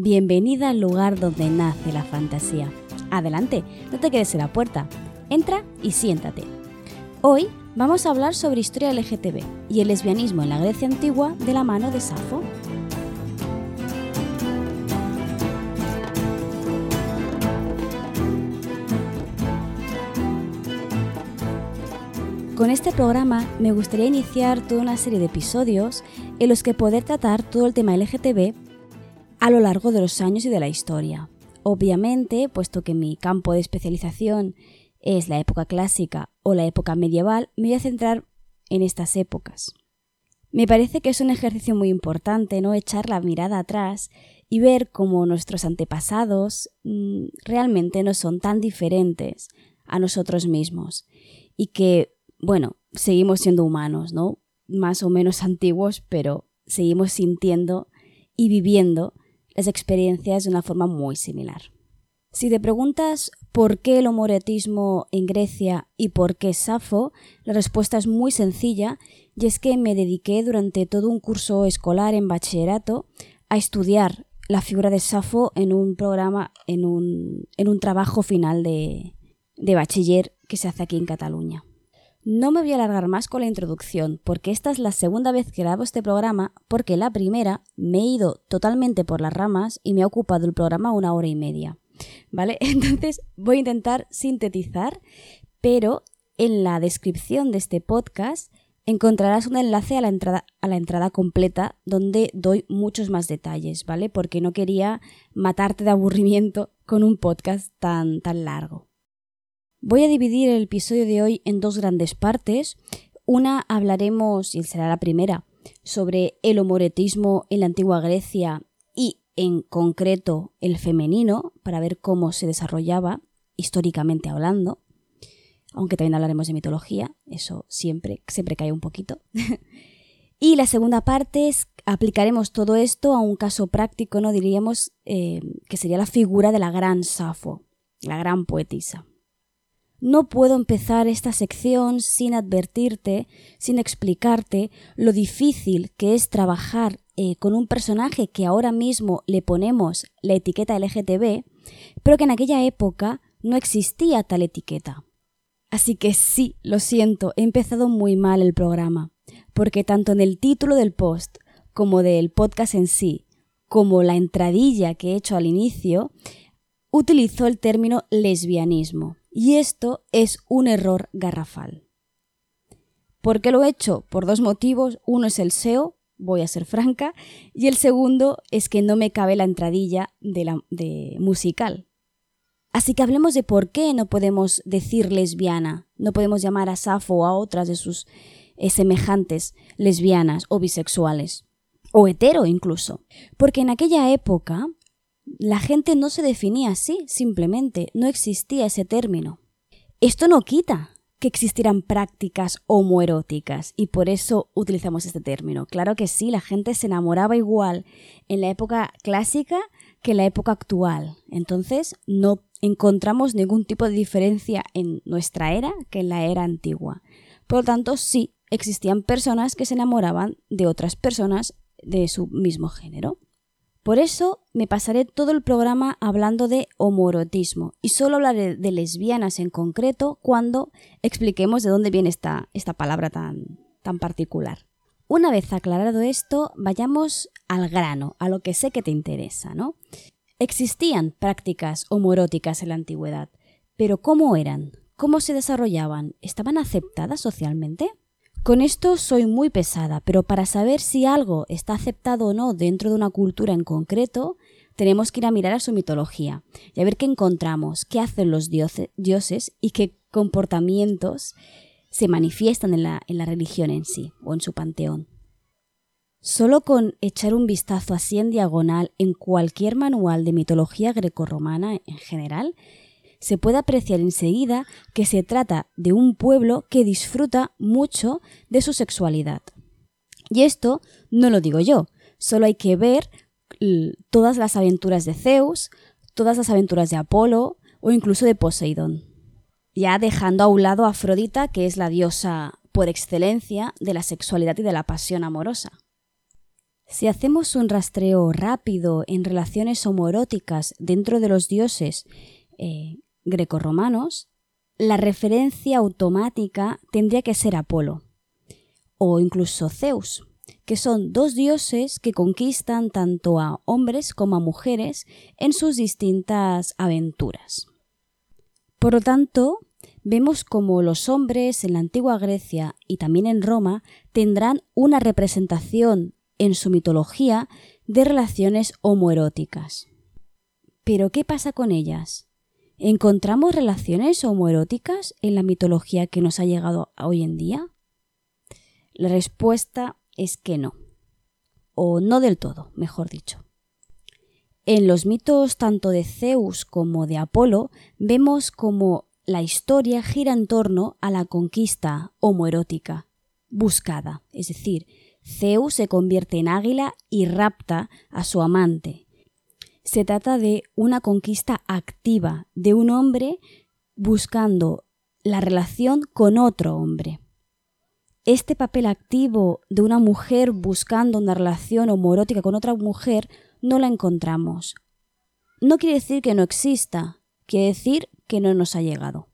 Bienvenida al lugar donde nace la fantasía. Adelante, no te quedes en la puerta. Entra y siéntate. Hoy vamos a hablar sobre historia LGTB y el lesbianismo en la Grecia antigua de la mano de Safo. Con este programa me gustaría iniciar toda una serie de episodios en los que poder tratar todo el tema LGTB a lo largo de los años y de la historia. Obviamente, puesto que mi campo de especialización es la época clásica o la época medieval, me voy a centrar en estas épocas. Me parece que es un ejercicio muy importante, ¿no? Echar la mirada atrás y ver cómo nuestros antepasados mm, realmente no son tan diferentes a nosotros mismos y que, bueno, seguimos siendo humanos, ¿no? Más o menos antiguos, pero seguimos sintiendo y viviendo las experiencias de una forma muy similar. Si te preguntas por qué el homoretismo en Grecia y por qué Safo, la respuesta es muy sencilla y es que me dediqué durante todo un curso escolar en bachillerato a estudiar la figura de Safo en un programa, en un, en un trabajo final de, de bachiller que se hace aquí en Cataluña. No me voy a alargar más con la introducción, porque esta es la segunda vez que grabo este programa, porque la primera me he ido totalmente por las ramas y me ha ocupado el programa una hora y media. ¿Vale? Entonces voy a intentar sintetizar, pero en la descripción de este podcast encontrarás un enlace a la entrada, a la entrada completa donde doy muchos más detalles, ¿vale? Porque no quería matarte de aburrimiento con un podcast tan, tan largo. Voy a dividir el episodio de hoy en dos grandes partes. Una hablaremos, y será la primera, sobre el homoretismo en la antigua Grecia y en concreto el femenino, para ver cómo se desarrollaba históricamente hablando. Aunque también hablaremos de mitología, eso siempre, siempre cae un poquito. y la segunda parte es aplicaremos todo esto a un caso práctico, ¿no? Diríamos eh, que sería la figura de la gran Safo, la gran poetisa. No puedo empezar esta sección sin advertirte, sin explicarte lo difícil que es trabajar eh, con un personaje que ahora mismo le ponemos la etiqueta LGTB, pero que en aquella época no existía tal etiqueta. Así que sí, lo siento, he empezado muy mal el programa, porque tanto en el título del post como del podcast en sí, como la entradilla que he hecho al inicio, utilizó el término lesbianismo y esto es un error garrafal. ¿Por qué lo he hecho? Por dos motivos. Uno es el SEO, voy a ser franca, y el segundo es que no me cabe la entradilla de, musical. Así que hablemos de por qué no podemos decir lesbiana, no podemos llamar a Safo o a otras de sus eh, semejantes lesbianas o bisexuales, o hetero incluso. Porque en aquella época la gente no se definía así, simplemente, no existía ese término. Esto no quita que existieran prácticas homoeróticas y por eso utilizamos este término. Claro que sí, la gente se enamoraba igual en la época clásica que en la época actual. Entonces no encontramos ningún tipo de diferencia en nuestra era que en la era antigua. Por lo tanto, sí, existían personas que se enamoraban de otras personas de su mismo género. Por eso me pasaré todo el programa hablando de homorotismo y solo hablaré de lesbianas en concreto cuando expliquemos de dónde viene esta, esta palabra tan, tan particular. Una vez aclarado esto, vayamos al grano, a lo que sé que te interesa, ¿no? Existían prácticas homoróticas en la antigüedad, pero ¿cómo eran? ¿Cómo se desarrollaban? ¿Estaban aceptadas socialmente? Con esto soy muy pesada, pero para saber si algo está aceptado o no dentro de una cultura en concreto, tenemos que ir a mirar a su mitología y a ver qué encontramos, qué hacen los dioses y qué comportamientos se manifiestan en la, religión en sí o en su panteón. Solo con echar un vistazo así en diagonal en cualquier manual de mitología grecorromana en general, se puede apreciar enseguida que se trata de un pueblo que disfruta mucho de su sexualidad. Y esto no lo digo yo, solo hay que ver todas las aventuras de Zeus, todas las aventuras de Apolo o incluso de Poseidón. Ya dejando a un lado a Afrodita, que es la diosa por excelencia de la sexualidad y de la pasión amorosa. Si hacemos un rastreo rápido en relaciones homoeróticas dentro de los dioses eh, grecorromanos, la referencia automática tendría que ser Apolo o incluso Zeus, que son dos dioses que conquistan tanto a hombres como a mujeres en sus distintas aventuras. Por lo tanto, vemos como los hombres en la antigua Grecia y también en Roma tendrán una representación en su mitología de relaciones homoeróticas. Pero ¿qué pasa con ellas? ¿Encontramos relaciones homoeróticas en la mitología que nos ha llegado hoy en día? La respuesta es que no. O no del todo, mejor dicho. En los mitos tanto de Zeus como de Apolo vemos como la historia gira en torno a la conquista homoerótica buscada, es decir, Zeus se convierte en águila y rapta a su amante. Se trata de una conquista activa de un hombre buscando la relación con otro hombre. Este papel activo de una mujer buscando una relación homoerótica con otra mujer no la encontramos. No quiere decir que no exista, quiere decir que no nos ha llegado.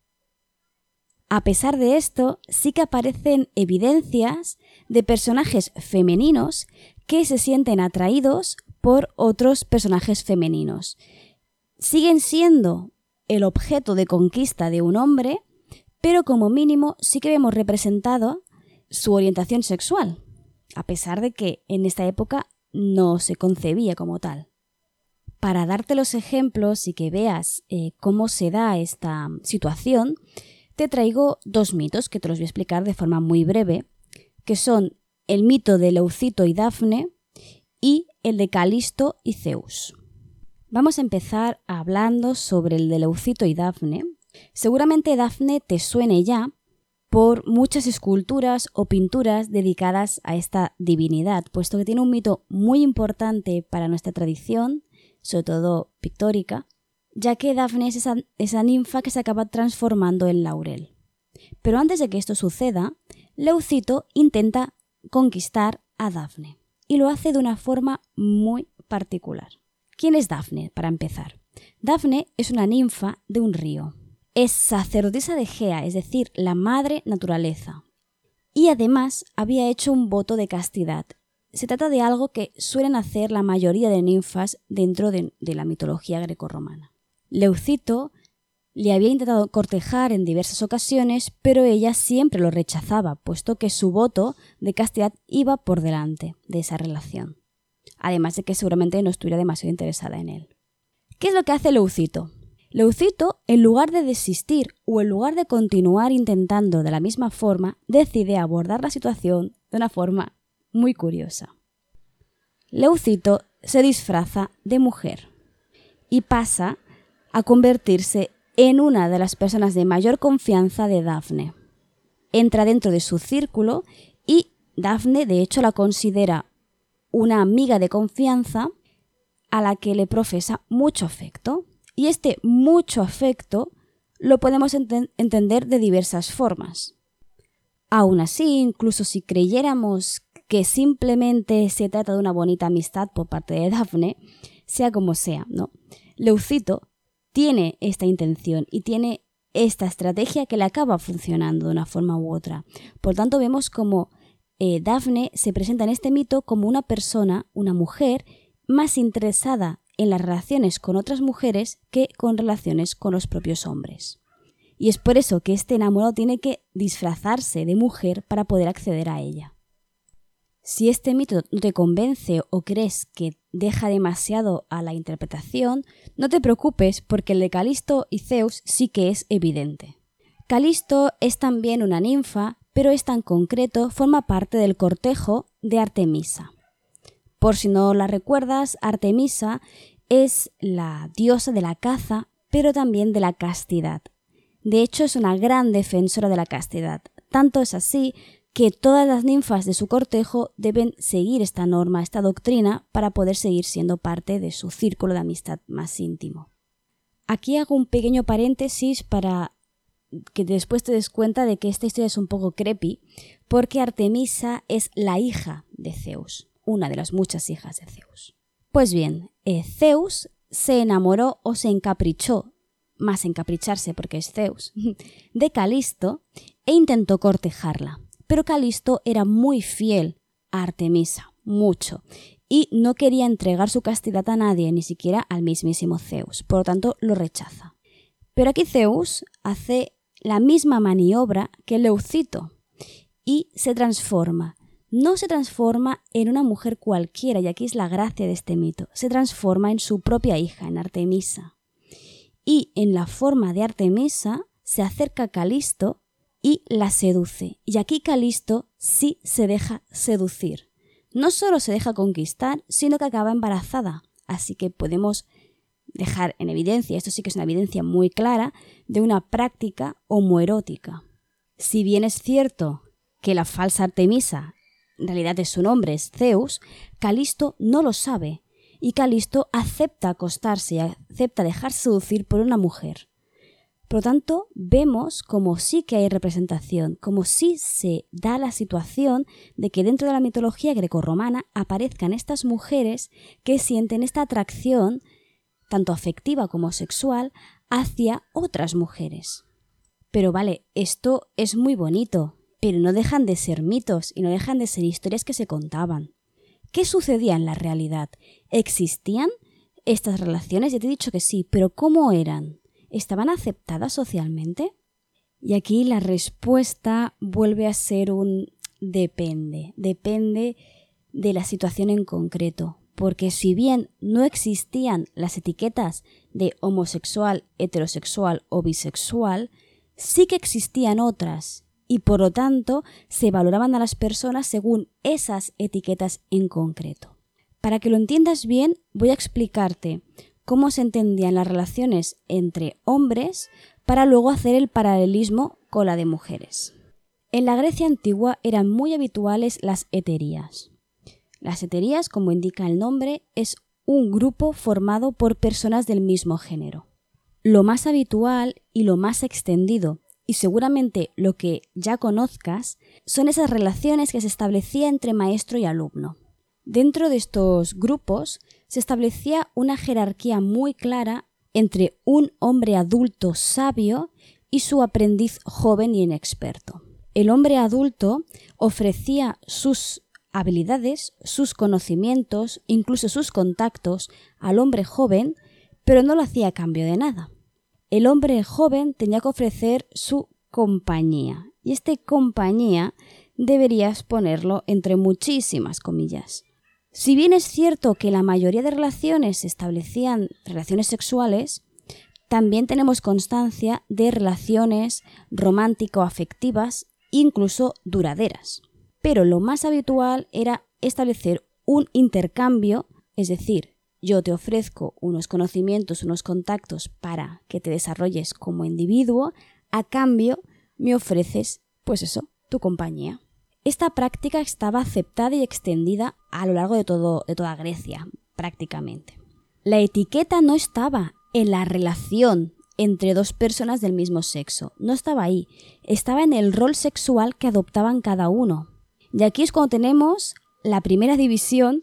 A pesar de esto, sí que aparecen evidencias de personajes femeninos que se sienten atraídos por otros personajes femeninos. Siguen siendo el objeto de conquista de un hombre, pero como mínimo sí que vemos representado su orientación sexual, a pesar de que en esta época no se concebía como tal. Para darte los ejemplos y que veas eh, cómo se da esta situación, te traigo dos mitos que te los voy a explicar de forma muy breve, que son el mito de Leucito y Dafne y el de Calisto y Zeus. Vamos a empezar hablando sobre el de Leucito y Dafne. Seguramente Dafne te suene ya por muchas esculturas o pinturas dedicadas a esta divinidad, puesto que tiene un mito muy importante para nuestra tradición, sobre todo pictórica, ya que Dafne es esa, ninfa que se acaba transformando en laurel. Pero antes de que esto suceda, Leucito intenta conquistar a Dafne y lo hace de una forma muy particular. ¿Quién es Dafne, para empezar? Dafne es una ninfa de un río. Es sacerdotisa de Gea, es decir, la madre naturaleza. Y además había hecho un voto de castidad. Se trata de algo que suelen hacer la mayoría de ninfas dentro de, de la mitología grecorromana. Leucito le había intentado cortejar en diversas ocasiones, pero ella siempre lo rechazaba, puesto que su voto de castidad iba por delante de esa relación, además de que seguramente no estuviera demasiado interesada en él. ¿Qué es lo que hace Leucito? Leucito, en lugar de desistir o en lugar de continuar intentando de la misma forma, decide abordar la situación de una forma muy curiosa. Leucito se disfraza de mujer y pasa a convertirse en una de las personas de mayor confianza de Daphne. Entra dentro de su círculo y Daphne de hecho la considera una amiga de confianza a la que le profesa mucho afecto. Y este mucho afecto lo podemos entender de diversas formas. Aún así, incluso si creyéramos que simplemente se trata de una bonita amistad por parte de Daphne, sea como sea, ¿no? Leucito tiene esta intención y tiene esta estrategia que le acaba funcionando de una forma u otra. Por tanto, vemos como eh, Daphne se presenta en este mito como una persona, una mujer, más interesada en las relaciones con otras mujeres que con relaciones con los propios hombres. Y es por eso que este enamorado tiene que disfrazarse de mujer para poder acceder a ella. Si este mito no te convence o crees que deja demasiado a la interpretación, no te preocupes porque el de Calisto y Zeus sí que es evidente. Calisto es también una ninfa, pero esta en concreto forma parte del cortejo de Artemisa. Por si no la recuerdas, Artemisa es la diosa de la caza, pero también de la castidad. De hecho, es una gran defensora de la castidad. Tanto es así que todas las ninfas de su cortejo deben seguir esta norma, esta doctrina, para poder seguir siendo parte de su círculo de amistad más íntimo. Aquí hago un pequeño paréntesis para que después te des cuenta de que esta historia es un poco creepy, porque Artemisa es la hija de Zeus. una de las muchas hijas de Zeus. Pues bien, eh, Zeus se enamoró o se encaprichó, más encapricharse porque es Zeus, de Calisto e intentó cortejarla. Pero Calisto era muy fiel a Artemisa, mucho, y no quería entregar su castidad a nadie, ni siquiera al mismísimo Zeus, por lo tanto lo rechaza. Pero aquí Zeus hace la misma maniobra que Leucito y se transforma. No se transforma en una mujer cualquiera, y aquí es la gracia de este mito, se transforma en su propia hija, en Artemisa. Y en la forma de Artemisa se acerca a Calisto y la seduce. Y aquí Calisto sí se deja seducir. No solo se deja conquistar, sino que acaba embarazada. Así que podemos dejar en evidencia, esto sí que es una evidencia muy clara, de una práctica homoerótica. Si bien es cierto que la falsa Artemisa en realidad es su nombre, es Zeus, Calisto no lo sabe y Calisto acepta acostarse y acepta dejarse seducir por una mujer. Por lo tanto, vemos como sí que hay representación, como sí se da la situación de que dentro de la mitología grecorromana aparezcan estas mujeres que sienten esta atracción, tanto afectiva como sexual, hacia otras mujeres. Pero vale, esto es muy bonito, pero no dejan de ser mitos y no dejan de ser historias que se contaban. ¿Qué sucedía en la realidad? ¿Existían estas relaciones? Ya te he dicho que sí, pero ¿cómo eran? ¿Estaban aceptadas socialmente? Y aquí la respuesta vuelve a ser un depende, depende de la situación en concreto, porque si bien no existían las etiquetas de homosexual, heterosexual o bisexual, sí que existían otras y por lo tanto se valoraban a las personas según esas etiquetas en concreto. Para que lo entiendas bien, voy a explicarte cómo se entendían las relaciones entre hombres para luego hacer el paralelismo con la de mujeres. En la Grecia antigua eran muy habituales las heterías. Las heterías, como indica el nombre, es un grupo formado por personas del mismo género. Lo más habitual y lo más extendido, y seguramente lo que ya conozcas, son esas relaciones que se establecía entre maestro y alumno. Dentro de estos grupos se establecía una jerarquía muy clara entre un hombre adulto sabio y su aprendiz joven y inexperto. El hombre adulto ofrecía sus habilidades, sus conocimientos, incluso sus contactos al hombre joven, pero no lo hacía a cambio de nada. El hombre joven tenía que ofrecer su compañía, y este compañía deberías ponerlo entre muchísimas comillas. Si bien es cierto que la mayoría de relaciones establecían relaciones sexuales, también tenemos constancia de relaciones romántico-afectivas, incluso duraderas. Pero lo más habitual era establecer un intercambio, es decir, yo te ofrezco unos conocimientos, unos contactos para que te desarrolles como individuo, a cambio me ofreces, pues eso, tu compañía. Esta práctica estaba aceptada y extendida a lo largo de, todo, de toda Grecia, prácticamente. La etiqueta no estaba en la relación entre dos personas del mismo sexo, no estaba ahí, estaba en el rol sexual que adoptaban cada uno. Y aquí es cuando tenemos la primera división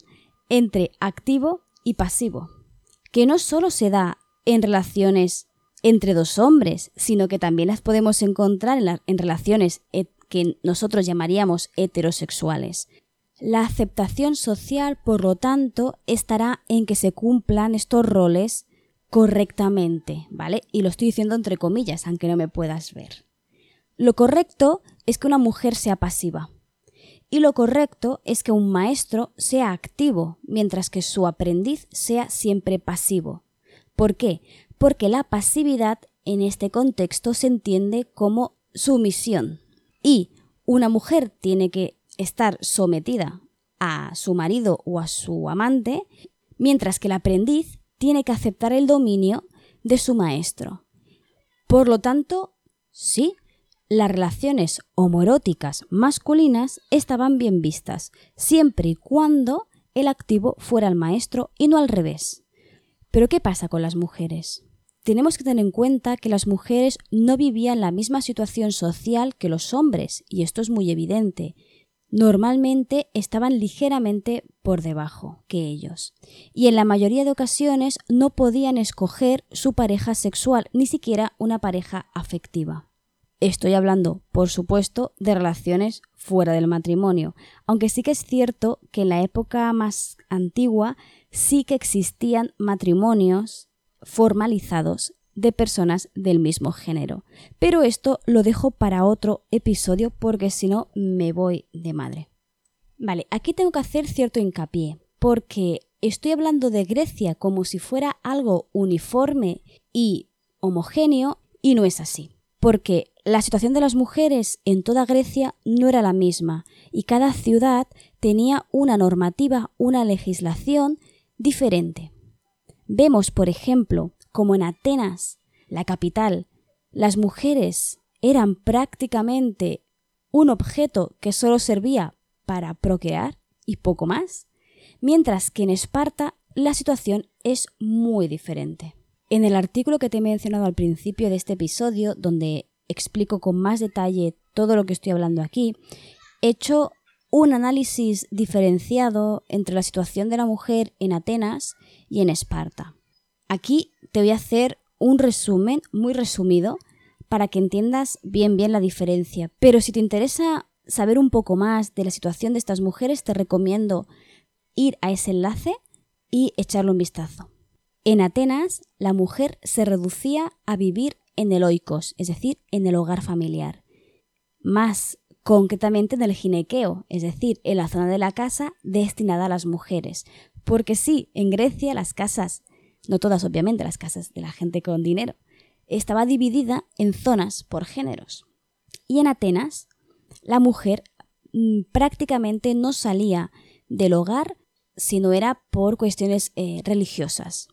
entre activo y pasivo, que no solo se da en relaciones entre dos hombres, sino que también las podemos encontrar en, en relaciones que nosotros llamaríamos heterosexuales. La aceptación social, por lo tanto, estará en que se cumplan estos roles correctamente, ¿vale? Y lo estoy diciendo entre comillas, aunque no me puedas ver. Lo correcto es que una mujer sea pasiva. Y lo correcto es que un maestro sea activo, mientras que su aprendiz sea siempre pasivo. ¿Por qué? Porque la pasividad en este contexto se entiende como sumisión, y una mujer tiene que estar sometida a su marido o a su amante, mientras que el aprendiz tiene que aceptar el dominio de su maestro. Por lo tanto, sí, las relaciones homoeróticas masculinas estaban bien vistas, siempre y cuando el activo fuera el maestro y no al revés. Pero ¿qué pasa con las mujeres? Tenemos que tener en cuenta que las mujeres no vivían la misma situación social que los hombres, y esto es muy evidente. Normalmente estaban ligeramente por debajo que ellos. Y en la mayoría de ocasiones no podían escoger su pareja sexual, ni siquiera una pareja afectiva. Estoy hablando, por supuesto, de relaciones fuera del matrimonio, aunque sí que es cierto que en la época más antigua sí que existían matrimonios formalizados de personas del mismo género. Pero esto lo dejo para otro episodio porque si no me voy de madre. Vale, aquí tengo que hacer cierto hincapié, porque estoy hablando de Grecia como si fuera algo uniforme y homogéneo y no es así. Porque la situación de las mujeres en toda Grecia no era la misma y cada ciudad tenía una normativa, una legislación diferente. Vemos, por ejemplo, como en Atenas, la capital, las mujeres eran prácticamente un objeto que solo servía para procrear y poco más, mientras que en Esparta la situación es muy diferente. En el artículo que te he mencionado al principio de este episodio, donde explico con más detalle todo lo que estoy hablando aquí, he hecho un análisis diferenciado entre la situación de la mujer en Atenas y en Esparta. Aquí te voy a hacer un resumen muy resumido para que entiendas bien bien la diferencia. Pero si te interesa saber un poco más de la situación de estas mujeres, te recomiendo ir a ese enlace y echarle un vistazo. En Atenas, la mujer se reducía a vivir en el oikos, es decir, en el hogar familiar. Más concretamente en el ginequeo, es decir, en la zona de la casa destinada a las mujeres. Porque sí, en Grecia las casas, no todas obviamente las casas de la gente con dinero, estaba dividida en zonas por géneros. Y en Atenas la mujer mm, prácticamente no salía del hogar si no era por cuestiones eh, religiosas.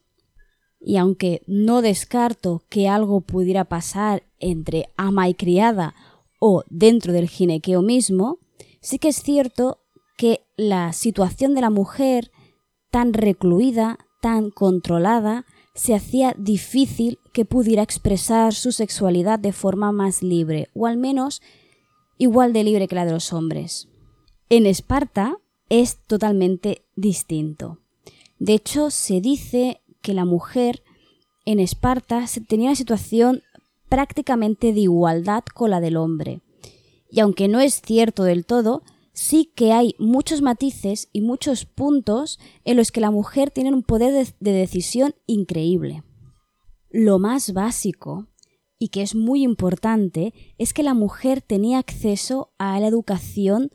Y aunque no descarto que algo pudiera pasar entre ama y criada o dentro del ginequeo mismo, sí que es cierto que la situación de la mujer tan recluida, tan controlada, se hacía difícil que pudiera expresar su sexualidad de forma más libre, o al menos igual de libre que la de los hombres. En Esparta es totalmente distinto. De hecho, se dice que la mujer en Esparta tenía una situación prácticamente de igualdad con la del hombre. Y aunque no es cierto del todo, sí que hay muchos matices y muchos puntos en los que la mujer tiene un poder de, de decisión increíble. Lo más básico y que es muy importante es que la mujer tenía acceso a la educación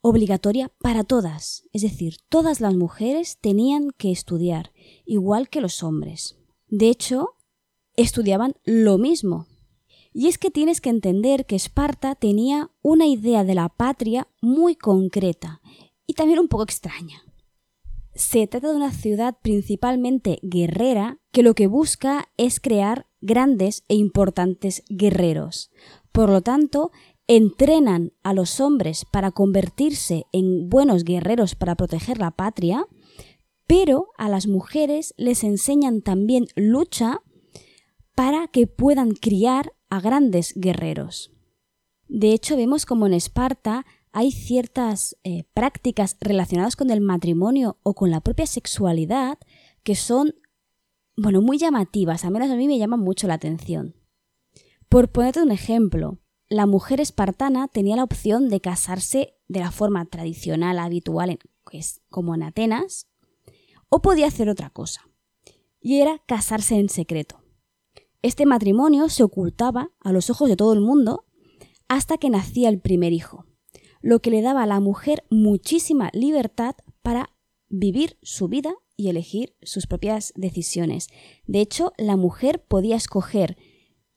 obligatoria para todas, es decir, todas las mujeres tenían que estudiar, igual que los hombres. De hecho, estudiaban lo mismo. Y es que tienes que entender que Esparta tenía una idea de la patria muy concreta y también un poco extraña. Se trata de una ciudad principalmente guerrera que lo que busca es crear grandes e importantes guerreros. Por lo tanto, entrenan a los hombres para convertirse en buenos guerreros para proteger la patria, pero a las mujeres les enseñan también lucha para que puedan criar a grandes guerreros. De hecho, vemos como en Esparta hay ciertas eh, prácticas relacionadas con el matrimonio o con la propia sexualidad que son bueno, muy llamativas, al menos a mí me llaman mucho la atención. Por ponerte un ejemplo, la mujer espartana tenía la opción de casarse de la forma tradicional, habitual, como en Atenas, o podía hacer otra cosa, y era casarse en secreto. Este matrimonio se ocultaba a los ojos de todo el mundo hasta que nacía el primer hijo, lo que le daba a la mujer muchísima libertad para vivir su vida y elegir sus propias decisiones. De hecho, la mujer podía escoger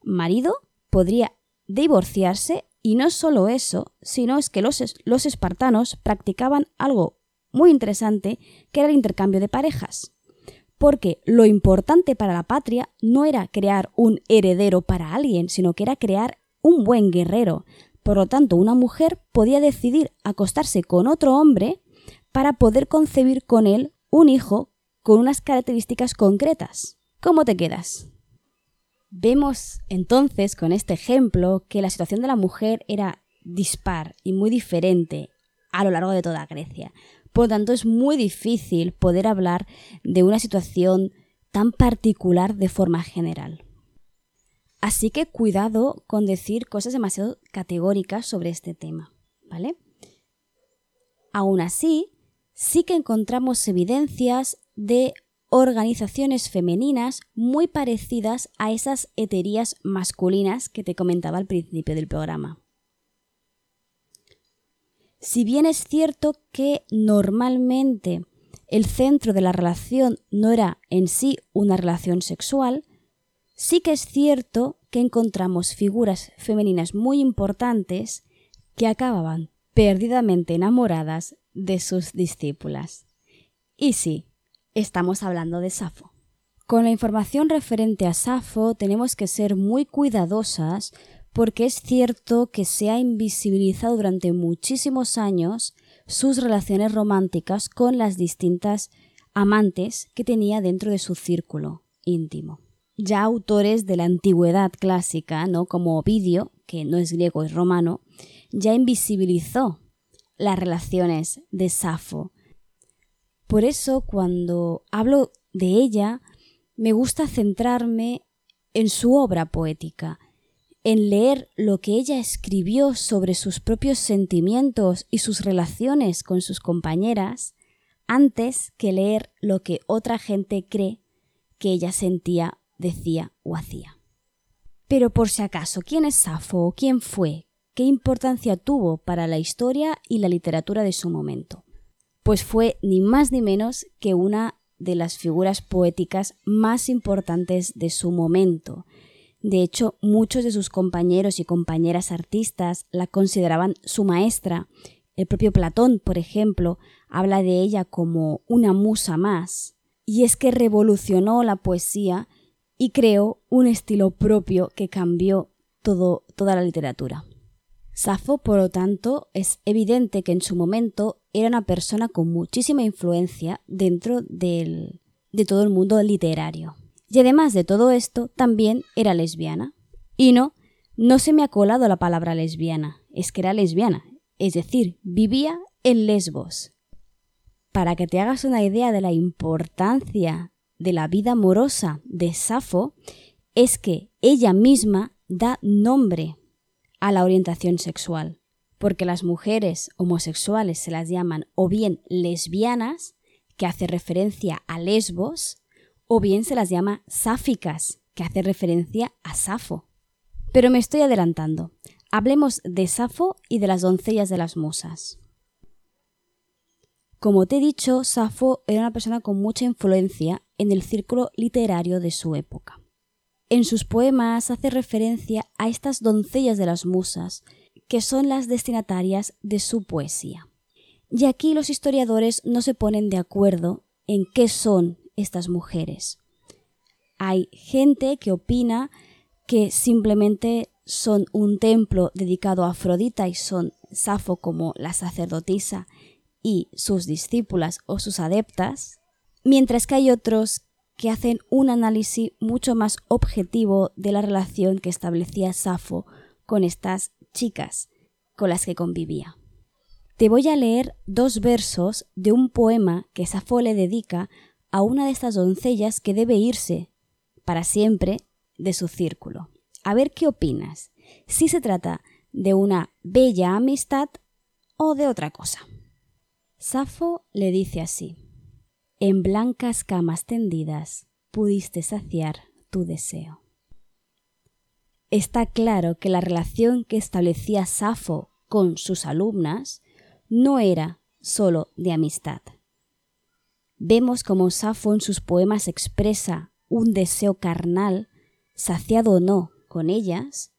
marido, podría divorciarse y no solo eso, sino es que los, los espartanos practicaban algo muy interesante que era el intercambio de parejas. Porque lo importante para la patria no era crear un heredero para alguien, sino que era crear un buen guerrero. Por lo tanto, una mujer podía decidir acostarse con otro hombre para poder concebir con él un hijo con unas características concretas. ¿Cómo te quedas? Vemos entonces con este ejemplo que la situación de la mujer era dispar y muy diferente a lo largo de toda Grecia. Por lo tanto, es muy difícil poder hablar de una situación tan particular de forma general. Así que cuidado con decir cosas demasiado categóricas sobre este tema, ¿vale? Aún así, sí que encontramos evidencias de organizaciones femeninas muy parecidas a esas heterías masculinas que te comentaba al principio del programa. Si bien es cierto que normalmente el centro de la relación no era en sí una relación sexual, sí que es cierto que encontramos figuras femeninas muy importantes que acababan perdidamente enamoradas de sus discípulas. Y sí, estamos hablando de Safo. Con la información referente a Safo tenemos que ser muy cuidadosas porque es cierto que se ha invisibilizado durante muchísimos años sus relaciones románticas con las distintas amantes que tenía dentro de su círculo íntimo. Ya autores de la antigüedad clásica, ¿no? como Ovidio, que no es griego, es romano, ya invisibilizó las relaciones de Safo. Por eso, cuando hablo de ella, me gusta centrarme en su obra poética, en leer lo que ella escribió sobre sus propios sentimientos y sus relaciones con sus compañeras, antes que leer lo que otra gente cree que ella sentía, decía o hacía. Pero por si acaso, ¿quién es Safo? ¿Quién fue? ¿Qué importancia tuvo para la historia y la literatura de su momento? Pues fue ni más ni menos que una de las figuras poéticas más importantes de su momento, de hecho, muchos de sus compañeros y compañeras artistas la consideraban su maestra. El propio Platón, por ejemplo, habla de ella como una musa más. Y es que revolucionó la poesía y creó un estilo propio que cambió todo, toda la literatura. Safo, por lo tanto, es evidente que en su momento era una persona con muchísima influencia dentro del, de todo el mundo literario. Y además de todo esto, también era lesbiana. Y no, no se me ha colado la palabra lesbiana, es que era lesbiana, es decir, vivía en Lesbos. Para que te hagas una idea de la importancia de la vida amorosa de Safo, es que ella misma da nombre a la orientación sexual, porque las mujeres homosexuales se las llaman o bien lesbianas, que hace referencia a Lesbos, o bien se las llama sáficas, que hace referencia a Safo. Pero me estoy adelantando. Hablemos de Safo y de las doncellas de las musas. Como te he dicho, Safo era una persona con mucha influencia en el círculo literario de su época. En sus poemas hace referencia a estas doncellas de las musas, que son las destinatarias de su poesía. Y aquí los historiadores no se ponen de acuerdo en qué son estas mujeres. Hay gente que opina que simplemente son un templo dedicado a Afrodita y son Safo como la sacerdotisa y sus discípulas o sus adeptas, mientras que hay otros que hacen un análisis mucho más objetivo de la relación que establecía Safo con estas chicas con las que convivía. Te voy a leer dos versos de un poema que Safo le dedica a una de estas doncellas que debe irse para siempre de su círculo. A ver qué opinas, si se trata de una bella amistad o de otra cosa. Safo le dice así, en blancas camas tendidas pudiste saciar tu deseo. Está claro que la relación que establecía Safo con sus alumnas no era sólo de amistad. Vemos como Safo en sus poemas expresa un deseo carnal, saciado o no, con ellas,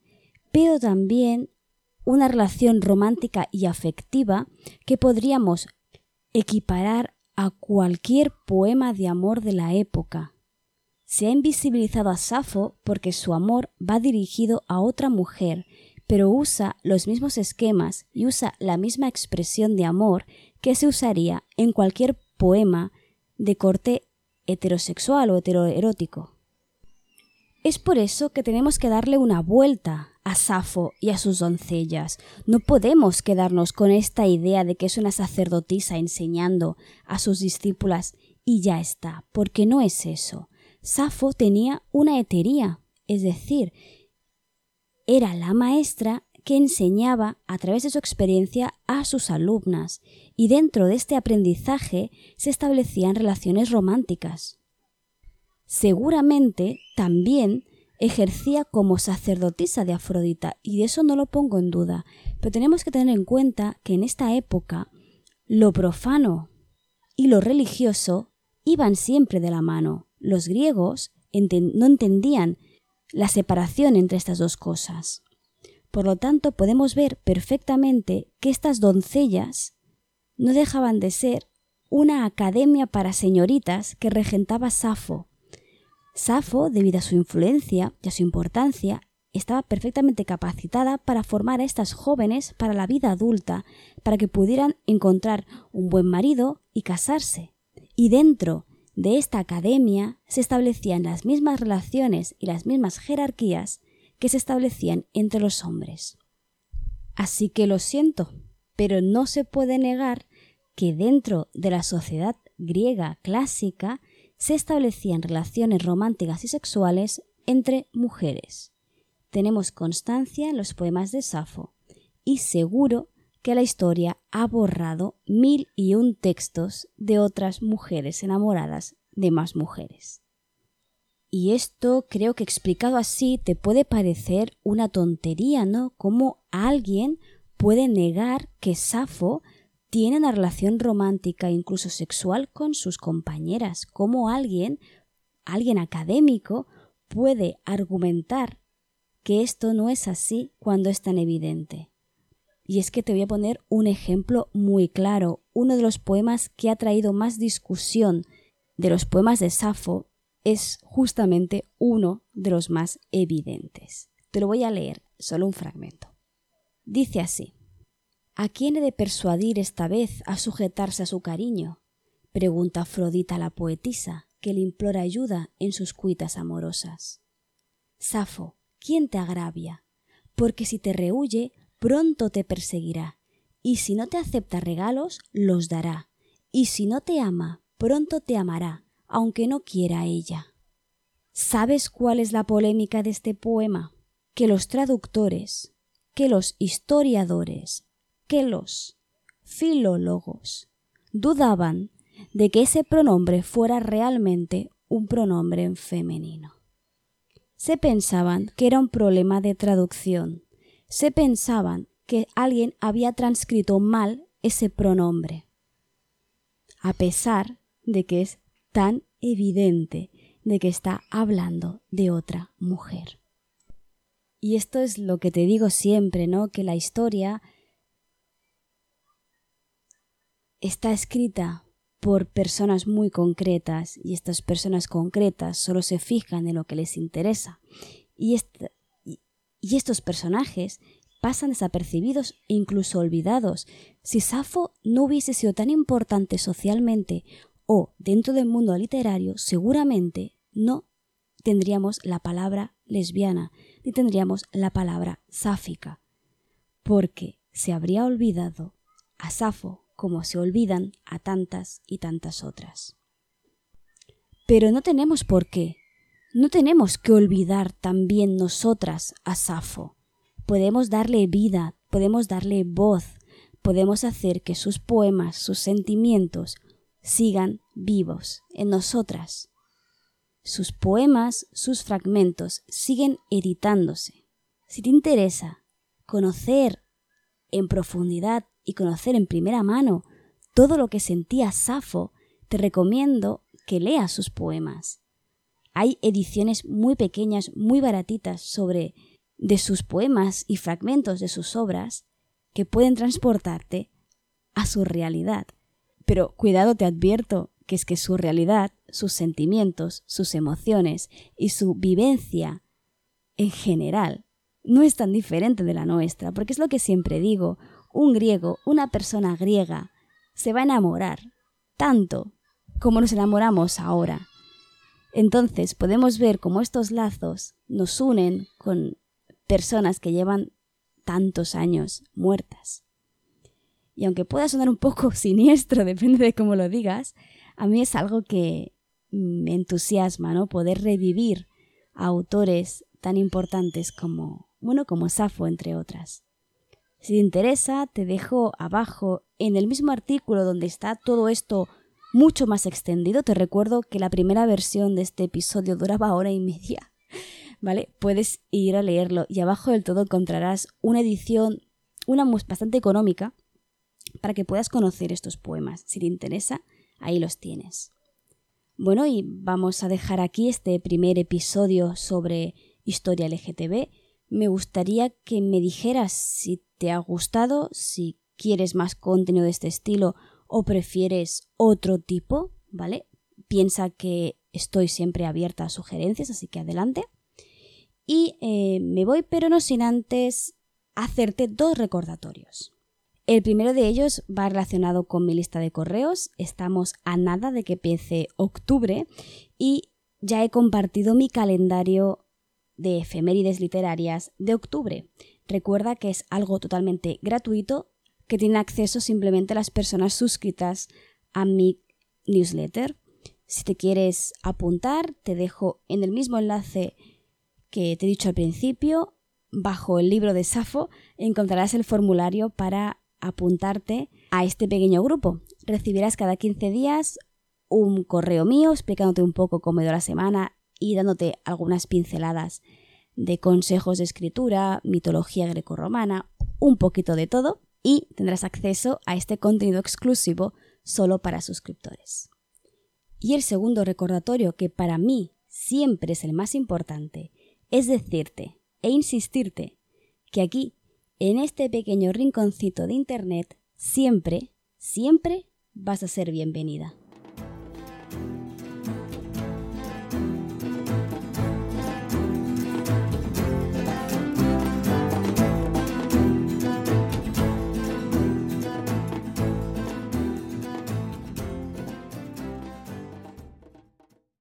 pero también una relación romántica y afectiva que podríamos equiparar a cualquier poema de amor de la época. Se ha invisibilizado a Safo porque su amor va dirigido a otra mujer, pero usa los mismos esquemas y usa la misma expresión de amor que se usaría en cualquier poema de corte heterosexual o heteroerótico. Es por eso que tenemos que darle una vuelta a Safo y a sus doncellas. No podemos quedarnos con esta idea de que es una sacerdotisa enseñando a sus discípulas y ya está, porque no es eso. Safo tenía una hetería, es decir, era la maestra que enseñaba a través de su experiencia a sus alumnas, y dentro de este aprendizaje se establecían relaciones románticas. Seguramente también ejercía como sacerdotisa de Afrodita, y de eso no lo pongo en duda, pero tenemos que tener en cuenta que en esta época lo profano y lo religioso iban siempre de la mano. Los griegos no entendían la separación entre estas dos cosas. Por lo tanto, podemos ver perfectamente que estas doncellas no dejaban de ser una academia para señoritas que regentaba Safo. Safo, debido a su influencia y a su importancia, estaba perfectamente capacitada para formar a estas jóvenes para la vida adulta, para que pudieran encontrar un buen marido y casarse. Y dentro de esta academia se establecían las mismas relaciones y las mismas jerarquías que se establecían entre los hombres. Así que lo siento, pero no se puede negar que dentro de la sociedad griega clásica se establecían relaciones románticas y sexuales entre mujeres. Tenemos constancia en los poemas de Safo, y seguro que la historia ha borrado mil y un textos de otras mujeres enamoradas de más mujeres. Y esto creo que explicado así te puede parecer una tontería, ¿no? Como alguien puede negar que Safo tiene una relación romántica, incluso sexual, con sus compañeras. Como alguien, alguien académico, puede argumentar que esto no es así cuando es tan evidente. Y es que te voy a poner un ejemplo muy claro. Uno de los poemas que ha traído más discusión de los poemas de Safo es justamente uno de los más evidentes. Te lo voy a leer, solo un fragmento. Dice así. ¿A quién he de persuadir esta vez a sujetarse a su cariño? pregunta Afrodita la poetisa, que le implora ayuda en sus cuitas amorosas. Safo, ¿quién te agravia? Porque si te rehuye, pronto te perseguirá, y si no te acepta regalos, los dará, y si no te ama, pronto te amará, aunque no quiera ella. ¿Sabes cuál es la polémica de este poema? Que los traductores, que los historiadores, que los filólogos dudaban de que ese pronombre fuera realmente un pronombre en femenino. Se pensaban que era un problema de traducción, se pensaban que alguien había transcrito mal ese pronombre, a pesar de que es tan evidente de que está hablando de otra mujer. Y esto es lo que te digo siempre, ¿no? Que la historia está escrita por personas muy concretas y estas personas concretas solo se fijan en lo que les interesa. Y, y estos personajes pasan desapercibidos e incluso olvidados. Si Safo no hubiese sido tan importante socialmente o dentro del mundo literario, seguramente no tendríamos la palabra lesbiana ni tendríamos la palabra sáfica, porque se habría olvidado a Safo como se olvidan a tantas y tantas otras. Pero no tenemos por qué, no tenemos que olvidar también nosotras a Safo. Podemos darle vida, podemos darle voz, podemos hacer que sus poemas, sus sentimientos sigan vivos en nosotras. Sus poemas, sus fragmentos siguen editándose. Si te interesa conocer en profundidad y conocer en primera mano todo lo que sentía Safo, te recomiendo que leas sus poemas. Hay ediciones muy pequeñas, muy baratitas sobre de sus poemas y fragmentos de sus obras que pueden transportarte a su realidad. Pero cuidado te advierto que es que su realidad, sus sentimientos, sus emociones y su vivencia en general no es tan diferente de la nuestra, porque es lo que siempre digo, un griego, una persona griega, se va a enamorar tanto como nos enamoramos ahora. Entonces podemos ver cómo estos lazos nos unen con personas que llevan tantos años muertas. Y aunque pueda sonar un poco siniestro, depende de cómo lo digas, a mí es algo que me entusiasma, ¿no? Poder revivir a autores tan importantes como, bueno, como Safo, entre otras. Si te interesa, te dejo abajo en el mismo artículo donde está todo esto mucho más extendido. Te recuerdo que la primera versión de este episodio duraba hora y media. ¿Vale? Puedes ir a leerlo y abajo del todo encontrarás una edición, una bastante económica, para que puedas conocer estos poemas. Si te interesa, ahí los tienes. Bueno, y vamos a dejar aquí este primer episodio sobre historia LGTB. Me gustaría que me dijeras si te ha gustado, si quieres más contenido de este estilo o prefieres otro tipo, ¿vale? Piensa que estoy siempre abierta a sugerencias, así que adelante. Y eh, me voy, pero no sin antes hacerte dos recordatorios. El primero de ellos va relacionado con mi lista de correos. Estamos a nada de que empiece octubre y ya he compartido mi calendario de efemérides literarias de octubre. Recuerda que es algo totalmente gratuito que tiene acceso simplemente las personas suscritas a mi newsletter. Si te quieres apuntar, te dejo en el mismo enlace que te he dicho al principio, bajo el libro de Safo, encontrarás el formulario para apuntarte a este pequeño grupo. Recibirás cada 15 días un correo mío explicándote un poco cómo ha ido la semana y dándote algunas pinceladas de consejos de escritura, mitología grecorromana, un poquito de todo y tendrás acceso a este contenido exclusivo solo para suscriptores. Y el segundo recordatorio que para mí siempre es el más importante es decirte e insistirte que aquí en este pequeño rinconcito de Internet, siempre, siempre vas a ser bienvenida.